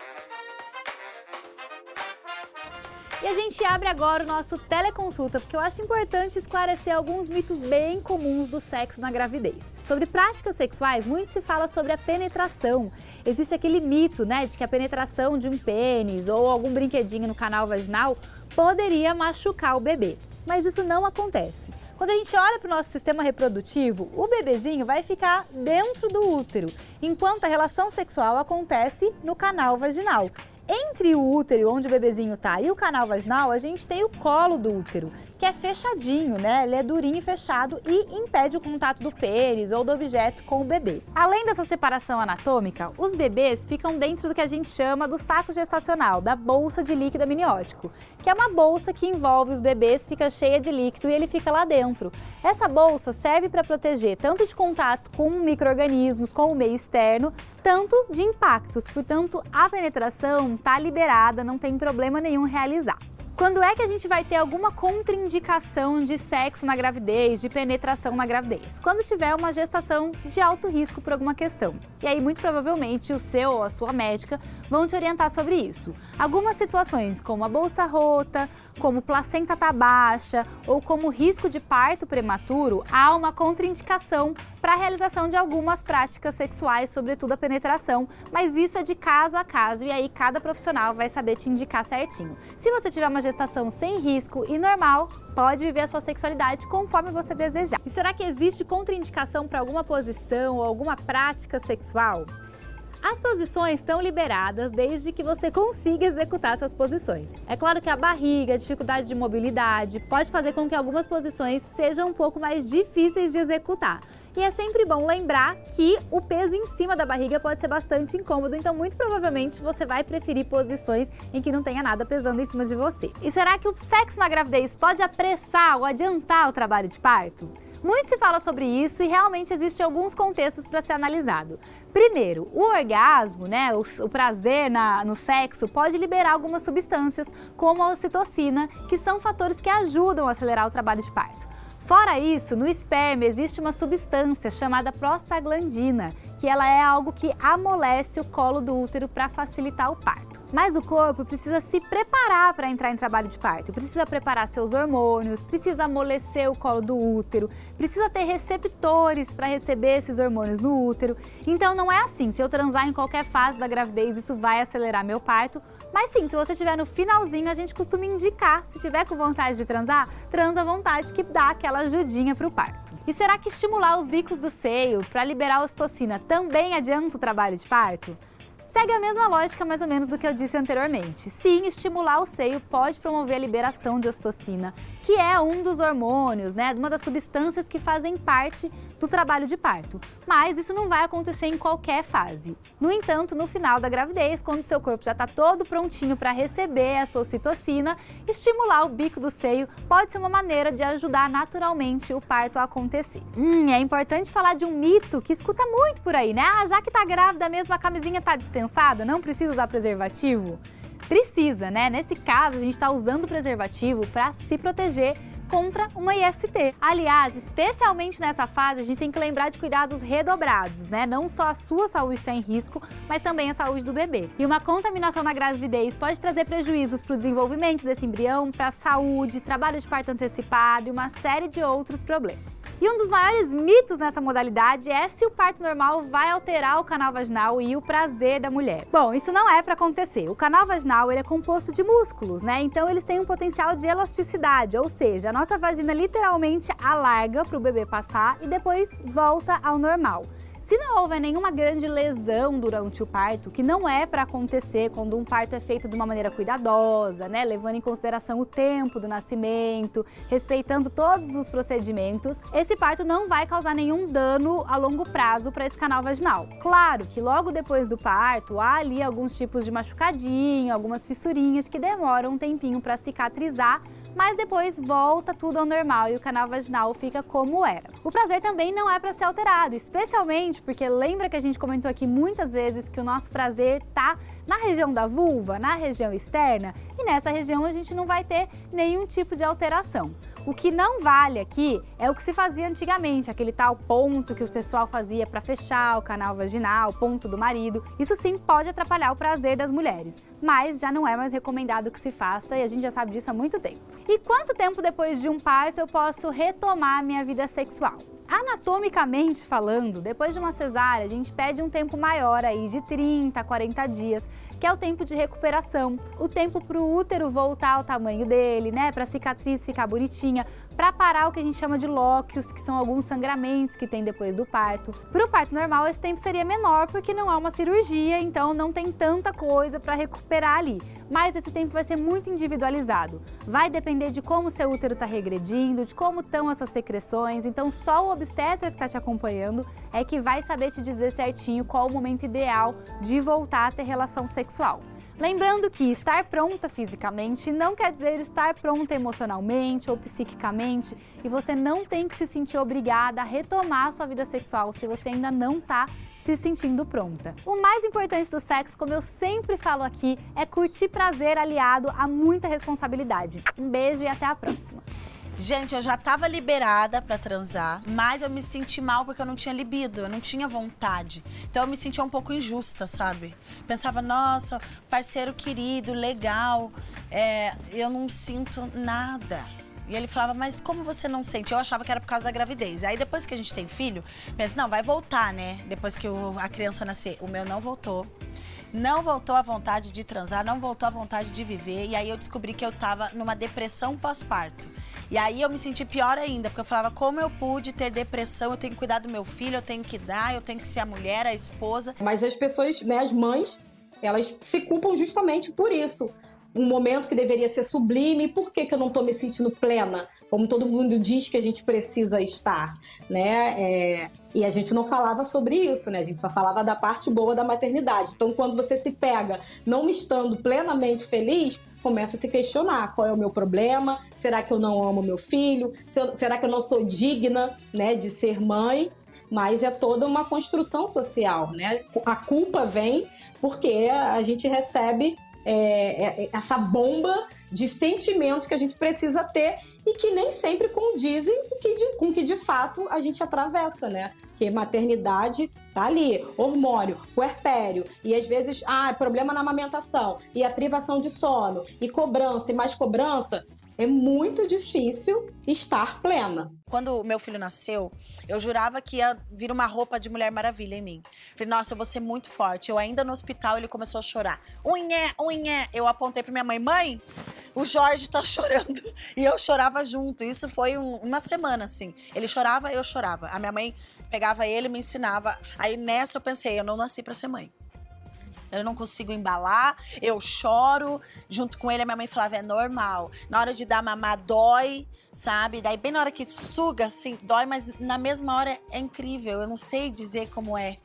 E a gente abre agora o nosso teleconsulta, porque eu acho importante esclarecer alguns mitos bem comuns do sexo na gravidez. Sobre práticas sexuais, muito se fala sobre a penetração. Existe aquele mito, né, de que a penetração de um pênis ou algum brinquedinho no canal vaginal poderia machucar o bebê. Mas isso não acontece. Quando a gente olha para o nosso sistema reprodutivo, o bebezinho vai ficar dentro do útero, enquanto a relação sexual acontece no canal vaginal. Entre o útero, onde o bebezinho tá, e o canal vaginal, a gente tem o colo do útero, que é fechadinho, né? Ele é durinho e fechado e impede o contato do pênis ou do objeto com o bebê. Além dessa separação anatômica, os bebês ficam dentro do que a gente chama do saco gestacional, da bolsa de líquido amniótico, que é uma bolsa que envolve os bebês, fica cheia de líquido e ele fica lá dentro. Essa bolsa serve para proteger tanto de contato com micro-organismos, com o meio externo, tanto de impactos. Portanto, a penetração está liberada, não tem problema nenhum realizar. Quando é que a gente vai ter alguma contraindicação de sexo na gravidez, de penetração na gravidez? Quando tiver uma gestação de alto risco por alguma questão. E aí, muito provavelmente, o seu ou a sua médica vão te orientar sobre isso. Algumas situações, como a bolsa rota, como placenta tá baixa ou como risco de parto prematuro, há uma contraindicação para a realização de algumas práticas sexuais, sobretudo a penetração, mas isso é de caso a caso e aí cada profissional vai saber te indicar certinho. Se você tiver uma gestação sem risco e normal, pode viver a sua sexualidade conforme você desejar. E será que existe contraindicação para alguma posição ou alguma prática sexual? As posições estão liberadas desde que você consiga executar essas posições. É claro que a barriga, a dificuldade de mobilidade, pode fazer com que algumas posições sejam um pouco mais difíceis de executar. E é sempre bom lembrar que o peso em cima da barriga pode ser bastante incômodo, então muito provavelmente você vai preferir posições em que não tenha nada pesando em cima de você. E será que o sexo na gravidez pode apressar ou adiantar o trabalho de parto? Muito se fala sobre isso e realmente existem alguns contextos para ser analisado. Primeiro, o orgasmo, né, o, o prazer na, no sexo, pode liberar algumas substâncias, como a ocitocina, que são fatores que ajudam a acelerar o trabalho de parto. Fora isso, no esperma existe uma substância chamada prostaglandina, que ela é algo que amolece o colo do útero para facilitar o parto. Mas o corpo precisa se preparar para entrar em trabalho de parto, precisa preparar seus hormônios, precisa amolecer o colo do útero, precisa ter receptores para receber esses hormônios no útero. Então não é assim, se eu transar em qualquer fase da gravidez, isso vai acelerar meu parto. Mas sim, se você estiver no finalzinho, a gente costuma indicar, se tiver com vontade de transar, transa à vontade que dá aquela ajudinha para o parto. E será que estimular os bicos do seio para liberar a ocitocina também adianta o trabalho de parto? Segue a mesma lógica mais ou menos do que eu disse anteriormente. Sim, estimular o seio pode promover a liberação de ocitocina, que é um dos hormônios, né, uma das substâncias que fazem parte do trabalho de parto. Mas isso não vai acontecer em qualquer fase. No entanto, no final da gravidez, quando seu corpo já está todo prontinho para receber essa ocitocina, estimular o bico do seio pode ser uma maneira de ajudar naturalmente o parto a acontecer. Hum, é importante falar de um mito que escuta muito por aí, né? Ah, já que tá grávida mesmo, a camisinha tá dispensada Não precisa usar preservativo? Precisa, né? Nesse caso, a gente está usando preservativo para se proteger contra uma IST. Aliás, especialmente nessa fase, a gente tem que lembrar de cuidados redobrados, né? Não só a sua saúde está em risco, mas também a saúde do bebê. E uma contaminação na gravidez pode trazer prejuízos para o desenvolvimento desse embrião, para a saúde, trabalho de parto antecipado e uma série de outros problemas. E um dos maiores mitos nessa modalidade é se o parto normal vai alterar o canal vaginal e o prazer da mulher. Bom, isso não é para acontecer. O canal vaginal ele é composto de músculos, né? Então eles têm um potencial de elasticidade, ou seja, a nossa vagina literalmente alarga para o bebê passar e depois volta ao normal. Se não houver nenhuma grande lesão durante o parto, que não é para acontecer quando um parto é feito de uma maneira cuidadosa, né, levando em consideração o tempo do nascimento, respeitando todos os procedimentos, esse parto não vai causar nenhum dano a longo prazo para esse canal vaginal. Claro que logo depois do parto há ali alguns tipos de machucadinho, algumas fissurinhas que demoram um tempinho para cicatrizar, mas depois volta tudo ao normal e o canal vaginal fica como era. O prazer também não é para ser alterado, especialmente porque lembra que a gente comentou aqui muitas vezes que o nosso prazer tá na região da vulva, na região externa, e nessa região a gente não vai ter nenhum tipo de alteração. O que não vale aqui é o que se fazia antigamente, aquele tal ponto que o pessoal fazia para fechar o canal vaginal, ponto do marido. Isso sim pode atrapalhar o prazer das mulheres, mas já não é mais recomendado que se faça e a gente já sabe disso há muito tempo. E quanto tempo depois de um parto eu posso retomar minha vida sexual? Anatomicamente falando, depois de uma cesárea, a gente pede um tempo maior aí de 30 a 40 dias, que é o tempo de recuperação, o tempo para o útero voltar ao tamanho dele, né, para a cicatriz ficar bonitinha, para parar o que a gente chama de lóquios, que são alguns sangramentos que tem depois do parto. Para o parto normal, esse tempo seria menor porque não há uma cirurgia, então não tem tanta coisa para recuperar ali. Mas esse tempo vai ser muito individualizado. Vai depender de como seu útero está regredindo, de como estão essas secreções. Então, só o obstetra que está te acompanhando é que vai saber te dizer certinho qual o momento ideal de voltar a ter relação sexual. Lembrando que estar pronta fisicamente não quer dizer estar pronta emocionalmente ou psiquicamente e você não tem que se sentir obrigada a retomar sua vida sexual se você ainda não está se sentindo pronta. O mais importante do sexo, como eu sempre falo aqui, é curtir prazer aliado a muita responsabilidade. Um beijo e até a próxima. Gente, eu já tava liberada para transar, mas eu me senti mal porque eu não tinha libido, eu não tinha vontade. Então eu me sentia um pouco injusta, sabe? Pensava, nossa, parceiro querido, legal, é, eu não sinto nada. E ele falava, mas como você não sente? Eu achava que era por causa da gravidez. Aí depois que a gente tem filho, pensa, não, vai voltar, né? Depois que o, a criança nascer. O meu não voltou. Não voltou a vontade de transar, não voltou a vontade de viver. E aí eu descobri que eu tava numa depressão pós-parto. E aí eu me senti pior ainda, porque eu falava, como eu pude ter depressão, eu tenho que cuidar do meu filho, eu tenho que dar, eu tenho que ser a mulher, a esposa. Mas as pessoas, né, as mães, elas se culpam justamente por isso. Um momento que deveria ser sublime, por que, que eu não estou me sentindo plena? Como todo mundo diz que a gente precisa estar, né? É... E a gente não falava sobre isso, né? A gente só falava da parte boa da maternidade. Então, quando você se pega não estando plenamente feliz, começa a se questionar qual é o meu problema, será que eu não amo meu filho, será que eu não sou digna né, de ser mãe? Mas é toda uma construção social, né? A culpa vem porque a gente recebe é, é, essa bomba de sentimentos que a gente precisa ter e que nem sempre condizem com que de, com que de fato a gente atravessa, né? Porque maternidade tá ali, hormônio, puerpério, e às vezes, ah, é problema na amamentação, e a privação de sono, e cobrança, e mais cobrança, é muito difícil estar plena. Quando o meu filho nasceu, eu jurava que ia vir uma roupa de Mulher Maravilha em mim. Falei, nossa, eu vou ser muito forte. Eu ainda no hospital, ele começou a chorar. Unhé, unhé. Eu apontei pra minha mãe, mãe, o Jorge tá chorando. E eu chorava junto. Isso foi um, uma semana, assim. Ele chorava, eu chorava. A minha mãe pegava ele me ensinava. Aí nessa eu pensei, eu não nasci para ser mãe. Eu não consigo embalar, eu choro. Junto com ele, a minha mãe falava, é normal. Na hora de dar mamar, dói, sabe? Daí, bem na hora que suga, assim, dói, mas na mesma hora é incrível. Eu não sei dizer como é.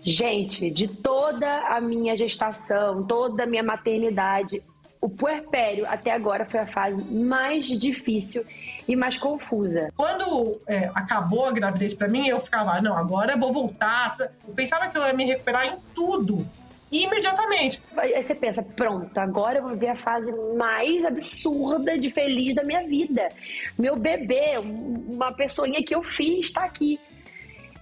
Gente, de toda a minha gestação, toda a minha maternidade, o puerpério até agora foi a fase mais difícil e mais confusa. Quando é, acabou a gravidez para mim, eu ficava, não, agora eu vou voltar. Eu pensava que eu ia me recuperar em tudo. Imediatamente. Aí você pensa, pronto, agora eu vou ver a fase mais absurda de feliz da minha vida. Meu bebê, uma pessoinha que eu fiz, está aqui.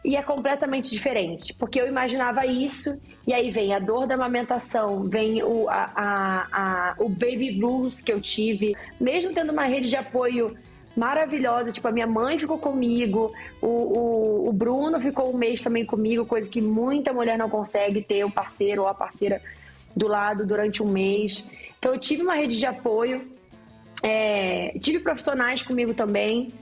E é completamente diferente, porque eu imaginava isso, e aí vem a dor da amamentação, vem o, a, a, a, o baby blues que eu tive, mesmo tendo uma rede de apoio maravilhosa. Tipo, a minha mãe ficou comigo, o, o, o, Bruno ficou um mês também comigo, coisa que muita mulher não consegue ter o um parceiro ou a parceira do lado durante um mês. Então, eu tive uma rede de apoio, é, tive profissionais comigo também.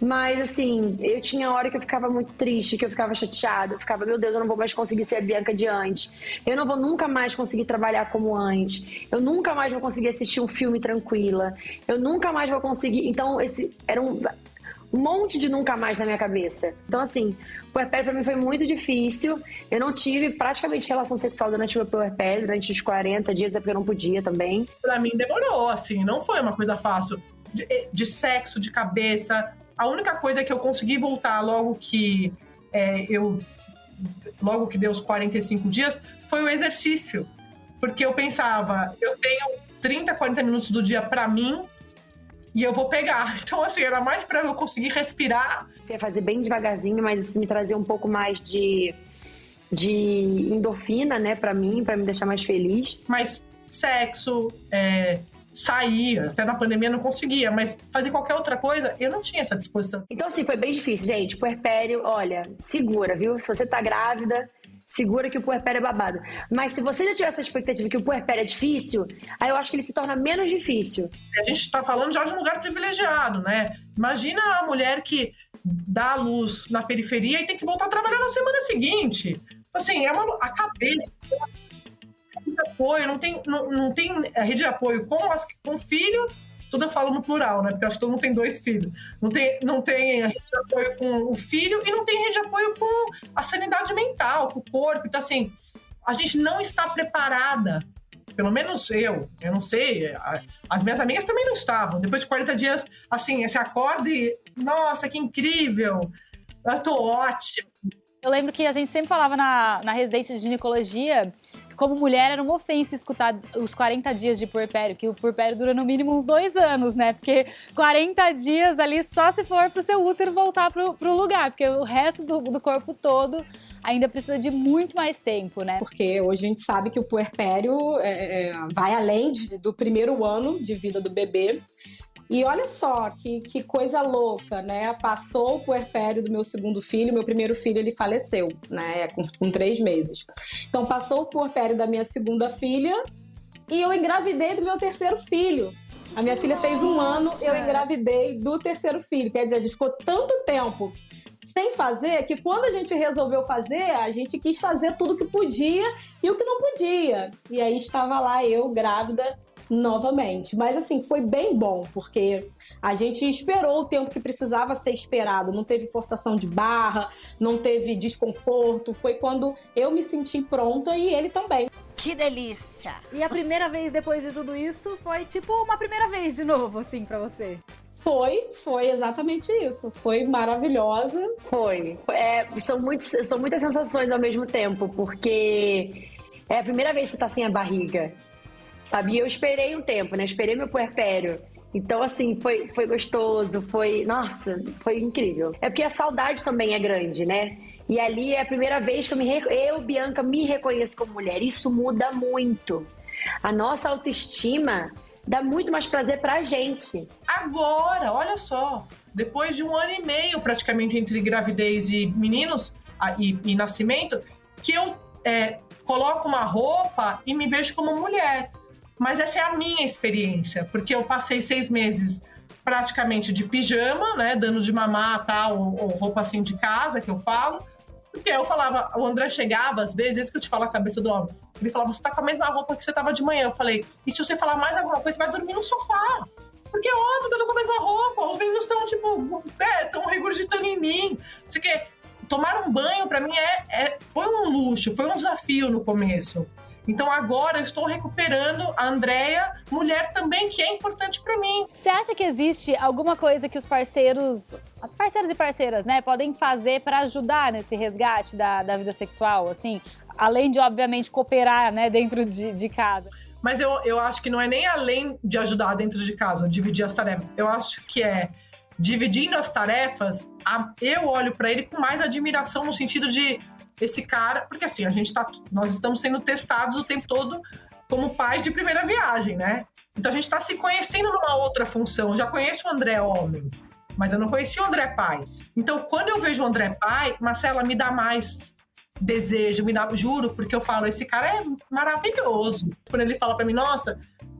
Mas, assim, eu tinha hora que eu ficava muito triste, que eu ficava chateada. Eu ficava, meu Deus, eu não vou mais conseguir ser a Bianca de antes. Eu não vou nunca mais conseguir trabalhar como antes. Eu nunca mais vou conseguir assistir um filme tranquila. Eu nunca mais vou conseguir. Então, esse era um, monte de nunca mais na minha cabeça. Então, assim, o puerpério pra mim foi muito difícil. Eu não tive praticamente relação sexual durante o meu puerpério, durante os 40 dias, é porque eu não podia também. Pra mim demorou, assim, não foi uma coisa fácil. De, de sexo, de cabeça, a única coisa que eu consegui voltar logo que é, eu. Logo que deu os 45 dias, foi o exercício. Porque eu pensava, eu tenho 30, 40 minutos do dia para mim e eu vou pegar. Então, assim, era mais para eu conseguir respirar. Você ia fazer bem devagarzinho, mas isso me trazia um pouco mais de, de endorfina, né, para mim, para me deixar mais feliz. Mas sexo, é, sair, até na pandemia não conseguia, mas fazer qualquer outra coisa, eu não tinha essa disposição. Então, assim, foi bem difícil, gente. Puerpério, olha, segura, viu? Se você tá grávida, segura que o puerpério é babado. Mas se você já tiver essa expectativa que o puerpério é difícil, aí eu acho que ele se torna menos difícil. A gente está falando já de um lugar privilegiado, né? Imagina a mulher que dá a luz na periferia e tem que voltar a trabalhar na semana seguinte. Assim, é uma, a cabeça de apoio, não tem, não, não tem a rede de apoio com, as, com filho, tudo eu falo no plural, né? Porque acho que todo mundo tem dois filhos. Não tem, não tem rede de apoio com o filho e não tem rede de apoio com a sanidade mental, com o corpo. Então, assim, a gente não está preparada. Pelo menos eu, eu não sei. As minhas amigas também não estavam. Depois de 40 dias, assim, você acorda e. Nossa, que incrível! Eu tô ótimo. Eu lembro que a gente sempre falava na, na residência de ginecologia como mulher era uma ofensa escutar os 40 dias de puerpério, que o puerpério dura no mínimo uns dois anos, né? Porque 40 dias ali só se for pro seu útero voltar pro, pro lugar, porque o resto do, do corpo todo ainda precisa de muito mais tempo, né? Porque hoje a gente sabe que o puerpério é, é vai além de, do primeiro ano de vida do bebê. E olha só que, que coisa louca, né? Passou o puerpério do meu segundo filho, meu primeiro filho ele faleceu, né? Com, com três meses. Então passou o puerpério da minha segunda filha e eu engravidei do meu terceiro filho. A minha filha fez um ano, eu engravidei do terceiro filho. Quer dizer, a gente ficou tanto tempo sem fazer que quando a gente resolveu fazer, a gente quis fazer tudo que podia e o que não podia. E aí estava lá eu grávida novamente. Mas assim, foi bem bom, porque a gente esperou o tempo que precisava ser esperado. Não teve forçação de barra, não teve desconforto. Foi quando eu me senti pronta e ele também. Que delícia! E a primeira vez depois de tudo isso foi tipo uma primeira vez de novo, assim, para você? Foi, foi exatamente isso. Foi maravilhosa. Foi. É, são, muitos, são muitas sensações ao mesmo tempo, porque é a primeira vez que você tá sem a barriga sabe? E eu esperei um tempo, né? Esperei meu puerpério. Então, assim, foi, foi gostoso, foi. Nossa, foi incrível. É porque a saudade também é grande, né? E ali é a primeira vez que eu, me, eu, Bianca, me reconheço como mulher. Isso muda muito. A nossa autoestima dá muito mais prazer pra gente. Agora, olha só. Depois de um ano e meio, praticamente, entre gravidez e meninos e, e nascimento, que eu é, coloco uma roupa e me vejo como mulher. Mas essa é a minha experiência, porque eu passei seis meses praticamente de pijama, né, dando de mamar tal, ou, ou roupa assim de casa, que eu falo. Porque eu falava, o André chegava, às vezes, esse que eu te falo a cabeça do homem, ele falava, você tá com a mesma roupa que você tava de manhã. Eu falei, e se você falar mais alguma coisa, você vai dormir no sofá. Porque é óbvio que eu tô com a mesma roupa. Os meninos estão, tipo, é, estão regurgitando em mim. Você quer. Tomar um banho, para mim, é, é, foi um luxo, foi um desafio no começo. Então agora eu estou recuperando a Andrea, mulher também, que é importante para mim. Você acha que existe alguma coisa que os parceiros, parceiros e parceiras, né, podem fazer para ajudar nesse resgate da, da vida sexual, assim? Além de, obviamente, cooperar, né, dentro de, de casa. Mas eu, eu acho que não é nem além de ajudar dentro de casa, dividir as tarefas. Eu acho que é dividindo as tarefas, eu olho para ele com mais admiração no sentido de esse cara, porque assim, a gente tá, nós estamos sendo testados o tempo todo como pais de primeira viagem, né? Então a gente está se conhecendo numa outra função. Eu já conheço o André homem, mas eu não conhecia o André pai. Então quando eu vejo o André pai, Marcela me dá mais desejo, me dá, juro, porque eu falo, esse cara é maravilhoso. Quando ele fala para mim, nossa,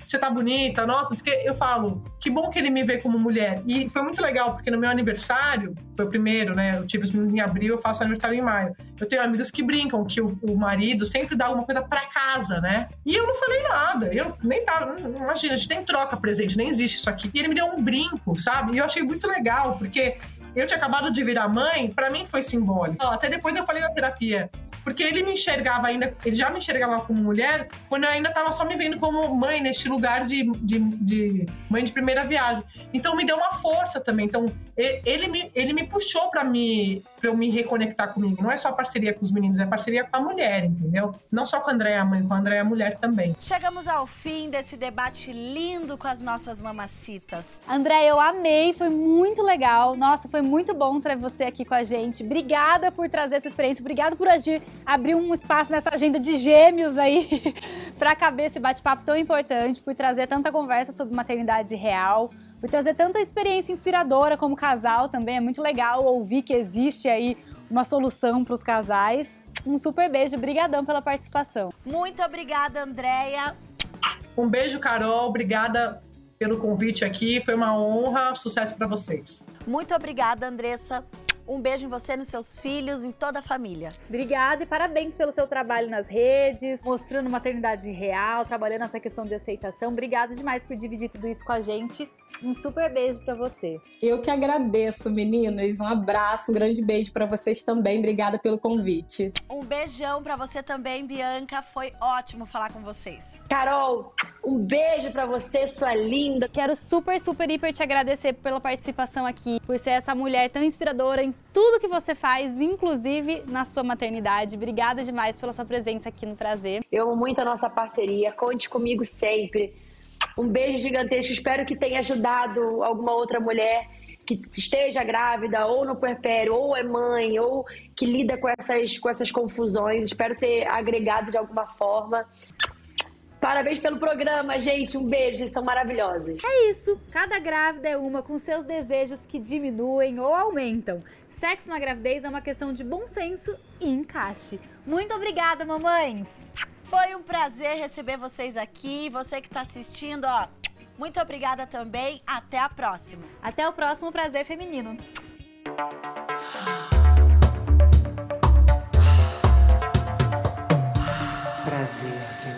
você tá bonita, nossa, eu falo, que bom que ele me vê como mulher. E foi muito legal, porque no meu aniversário, foi o primeiro, né? Eu tive os meninos em abril, eu faço aniversário em maio. Eu tenho amigos que brincam que o, o marido sempre dá alguma coisa para casa, né? E eu não falei nada, eu nem tava, imagina, a gente nem troca presente, nem existe isso aqui. E ele me deu um brinco, sabe? E eu achei muito legal, porque eu tinha acabado de virar mãe, para mim foi simbólico. Até depois eu falei na terapia, porque ele me enxergava ainda, ele já me enxergava como mulher quando eu ainda estava só me vendo como mãe neste lugar de, de, de, mãe de primeira viagem. Então me deu uma força também. Então ele me, ele me puxou para me para eu me reconectar comigo. Não é só parceria com os meninos, é parceria com a mulher, entendeu? Não só com a Andréia mãe, com a Andréia mulher também. Chegamos ao fim desse debate lindo com as nossas mamacitas. André, eu amei, foi muito legal. Nossa, foi muito bom ter você aqui com a gente. Obrigada por trazer essa experiência, obrigada por agir abrir um espaço nessa agenda de gêmeos aí para caber esse bate-papo tão importante, por trazer tanta conversa sobre maternidade real, por trazer tanta experiência inspiradora como casal também. É muito legal ouvir que existe aí uma solução para os casais. Um super beijo, brigadão pela participação. Muito obrigada, Andréia. Um beijo, Carol. Obrigada pelo convite aqui. Foi uma honra. Sucesso para vocês. Muito obrigada, Andressa. Um beijo em você, nos seus filhos, em toda a família. Obrigada e parabéns pelo seu trabalho nas redes, mostrando maternidade real, trabalhando essa questão de aceitação. Obrigada demais por dividir tudo isso com a gente. Um super beijo para você. Eu que agradeço, meninas. Um abraço, um grande beijo para vocês também. Obrigada pelo convite. Um beijão para você também, Bianca. Foi ótimo falar com vocês. Carol, um beijo para você, sua linda. Quero super, super, hiper te agradecer pela participação aqui, por ser essa mulher tão inspiradora em tudo que você faz, inclusive na sua maternidade. Obrigada demais pela sua presença aqui no Prazer. Eu amo muito a nossa parceria. Conte comigo sempre. Um beijo gigantesco. Espero que tenha ajudado alguma outra mulher que esteja grávida, ou no puerpério, ou é mãe, ou que lida com essas, com essas confusões. Espero ter agregado de alguma forma. Parabéns pelo programa, gente. Um beijo, vocês são maravilhosos. É isso. Cada grávida é uma com seus desejos que diminuem ou aumentam. Sexo na gravidez é uma questão de bom senso e encaixe. Muito obrigada, mamães. Foi um prazer receber vocês aqui. Você que está assistindo, ó, muito obrigada também. Até a próxima. Até o próximo Prazer Feminino. Prazer Feminino.